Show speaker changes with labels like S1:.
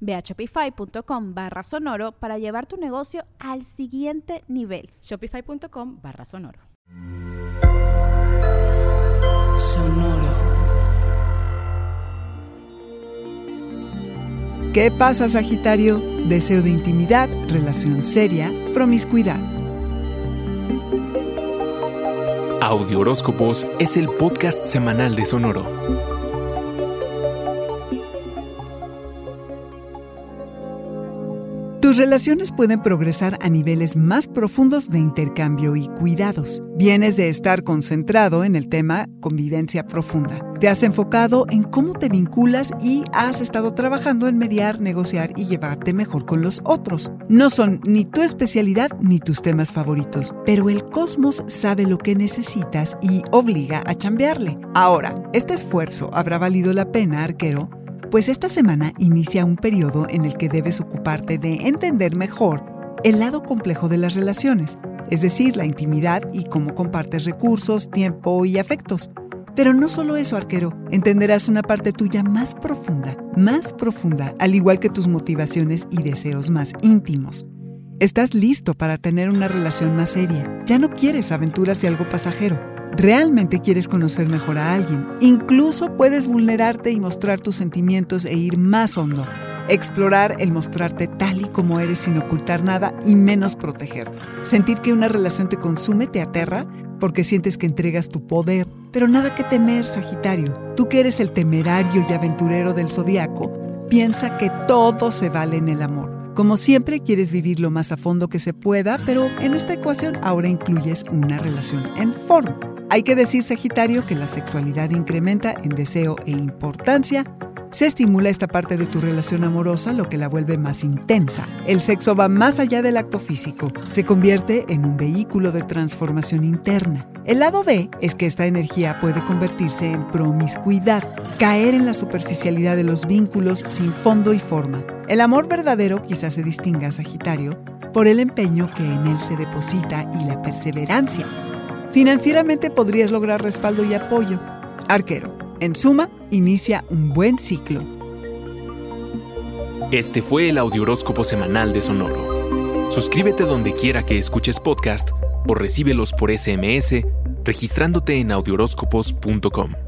S1: Ve a shopify.com barra sonoro para llevar tu negocio al siguiente nivel.
S2: Shopify.com barra sonoro.
S3: Sonoro.
S4: ¿Qué pasa, Sagitario? Deseo de intimidad, relación seria, promiscuidad.
S5: Audio Horóscopos es el podcast semanal de Sonoro.
S4: Tus relaciones pueden progresar a niveles más profundos de intercambio y cuidados. Vienes de estar concentrado en el tema convivencia profunda. Te has enfocado en cómo te vinculas y has estado trabajando en mediar, negociar y llevarte mejor con los otros. No son ni tu especialidad ni tus temas favoritos, pero el cosmos sabe lo que necesitas y obliga a chambearle. Ahora, este esfuerzo habrá valido la pena, arquero, pues esta semana inicia un periodo en el que debes ocuparte de entender mejor el lado complejo de las relaciones, es decir, la intimidad y cómo compartes recursos, tiempo y afectos. Pero no solo eso, arquero, entenderás una parte tuya más profunda, más profunda, al igual que tus motivaciones y deseos más íntimos. Estás listo para tener una relación más seria. Ya no quieres aventuras y algo pasajero realmente quieres conocer mejor a alguien. Incluso puedes vulnerarte y mostrar tus sentimientos e ir más hondo. Explorar el mostrarte tal y como eres sin ocultar nada y menos proteger. Sentir que una relación te consume te aterra porque sientes que entregas tu poder. Pero nada que temer, Sagitario. Tú que eres el temerario y aventurero del zodiaco, piensa que todo se vale en el amor. Como siempre, quieres vivir lo más a fondo que se pueda, pero en esta ecuación ahora incluyes una relación en forma. Hay que decir, Sagitario, que la sexualidad incrementa en deseo e importancia. Se estimula esta parte de tu relación amorosa, lo que la vuelve más intensa. El sexo va más allá del acto físico, se convierte en un vehículo de transformación interna. El lado B es que esta energía puede convertirse en promiscuidad, caer en la superficialidad de los vínculos sin fondo y forma. El amor verdadero quizás se distinga, Sagitario, por el empeño que en él se deposita y la perseverancia. Financieramente podrías lograr respaldo y apoyo. Arquero, en suma, inicia un buen ciclo.
S5: Este fue el Audioróscopo Semanal de Sonoro. Suscríbete donde quiera que escuches podcast o recíbelos por SMS registrándote en audioróscopos.com.